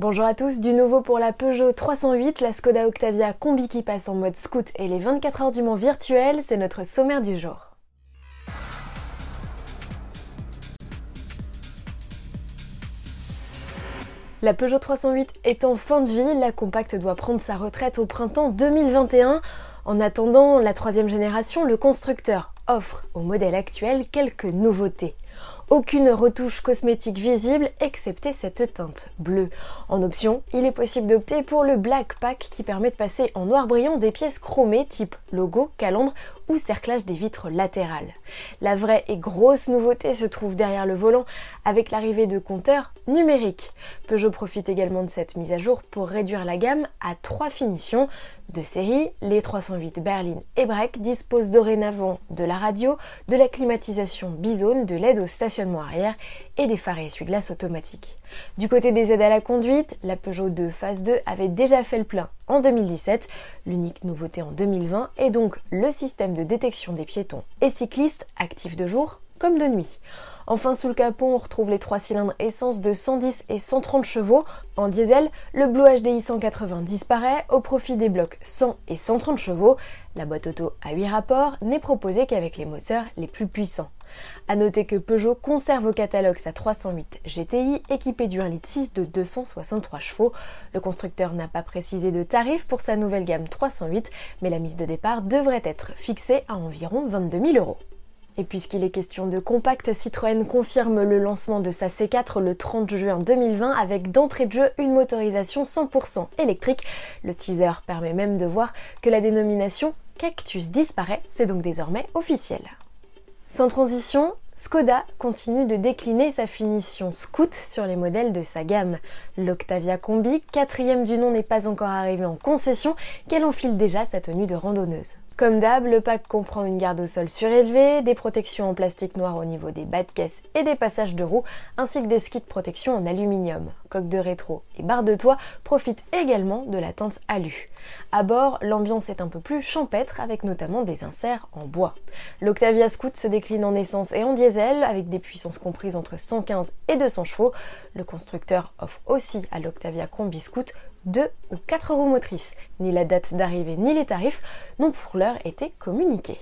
Bonjour à tous, du nouveau pour la Peugeot 308, la Skoda Octavia Combi qui passe en mode scoot et les 24 heures du Mans virtuel, c'est notre sommaire du jour. La Peugeot 308 est en fin de vie, la compacte doit prendre sa retraite au printemps 2021. En attendant la troisième génération, le constructeur offre au modèle actuel quelques nouveautés. Aucune retouche cosmétique visible excepté cette teinte bleue. En option, il est possible d'opter pour le Black Pack qui permet de passer en noir brillant des pièces chromées type logo, calandre ou cerclage des vitres latérales. La vraie et grosse nouveauté se trouve derrière le volant avec l'arrivée de compteurs numériques. Peugeot profite également de cette mise à jour pour réduire la gamme à trois finitions de série. Les 308 Berlin et Break disposent dorénavant de la radio, de la climatisation bisone, de l'aide au stationnement arrière et des phares essuie-glace automatiques. Du côté des aides à la conduite, la Peugeot 2 Phase 2 avait déjà fait le plein en 2017. L'unique nouveauté en 2020 est donc le système de détection des piétons et cyclistes actifs de jour comme de nuit. Enfin, sous le capot, on retrouve les trois cylindres essence de 110 et 130 chevaux. En diesel, le Blue HDI 180 disparaît au profit des blocs 100 et 130 chevaux. La boîte auto à 8 rapports n'est proposée qu'avec les moteurs les plus puissants. A noter que Peugeot conserve au catalogue sa 308 GTI équipée du 1,6 litre de 263 chevaux. Le constructeur n'a pas précisé de tarif pour sa nouvelle gamme 308, mais la mise de départ devrait être fixée à environ 22 000 euros. Et puisqu'il est question de compact, Citroën confirme le lancement de sa C4 le 30 juin 2020 avec d'entrée de jeu une motorisation 100% électrique. Le teaser permet même de voir que la dénomination Cactus disparaît, c'est donc désormais officiel. Sans transition, Skoda continue de décliner sa finition scoot sur les modèles de sa gamme. L'Octavia Combi, quatrième du nom, n'est pas encore arrivé en concession, qu'elle enfile déjà sa tenue de randonneuse. Comme d'hab, le pack comprend une garde au sol surélevée, des protections en plastique noir au niveau des bas de caisse et des passages de roues, ainsi que des skis de protection en aluminium. Coque de rétro et barre de toit profitent également de la teinte alu. À bord, l'ambiance est un peu plus champêtre avec notamment des inserts en bois. L'Octavia Scoot se décline en essence et en diesel avec des puissances comprises entre 115 et 200 chevaux. Le constructeur offre aussi à l'Octavia Combi Scoot 2 ou 4 roues motrices. Ni la date d'arrivée ni les tarifs n'ont pour l'heure été communiqués.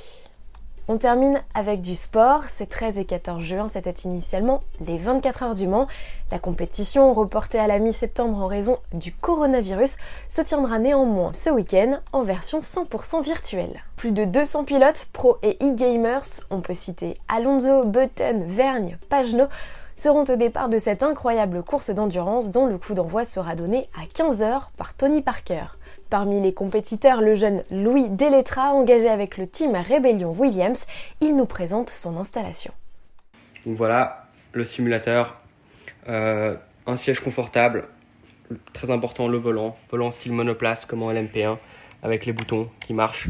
On termine avec du sport. Ces 13 et 14 juin, c'était initialement les 24 heures du Mans. La compétition, reportée à la mi-septembre en raison du coronavirus, se tiendra néanmoins ce week-end en version 100% virtuelle. Plus de 200 pilotes, pro et e-gamers, on peut citer Alonso, Button, Vergne, Pagenot, seront au départ de cette incroyable course d'endurance dont le coup d'envoi sera donné à 15h par Tony Parker. Parmi les compétiteurs, le jeune Louis Deletra, engagé avec le team Rebellion Williams, il nous présente son installation. Voilà, le simulateur, euh, un siège confortable, très important le volant, volant style monoplace comme en LMP1 avec les boutons qui marchent,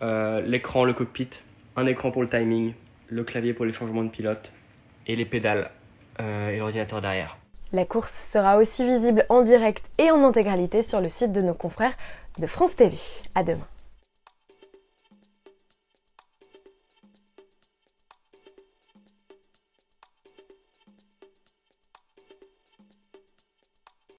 euh, l'écran, le cockpit, un écran pour le timing, le clavier pour les changements de pilote et les pédales derrière. La course sera aussi visible en direct et en intégralité sur le site de nos confrères de France TV. À demain.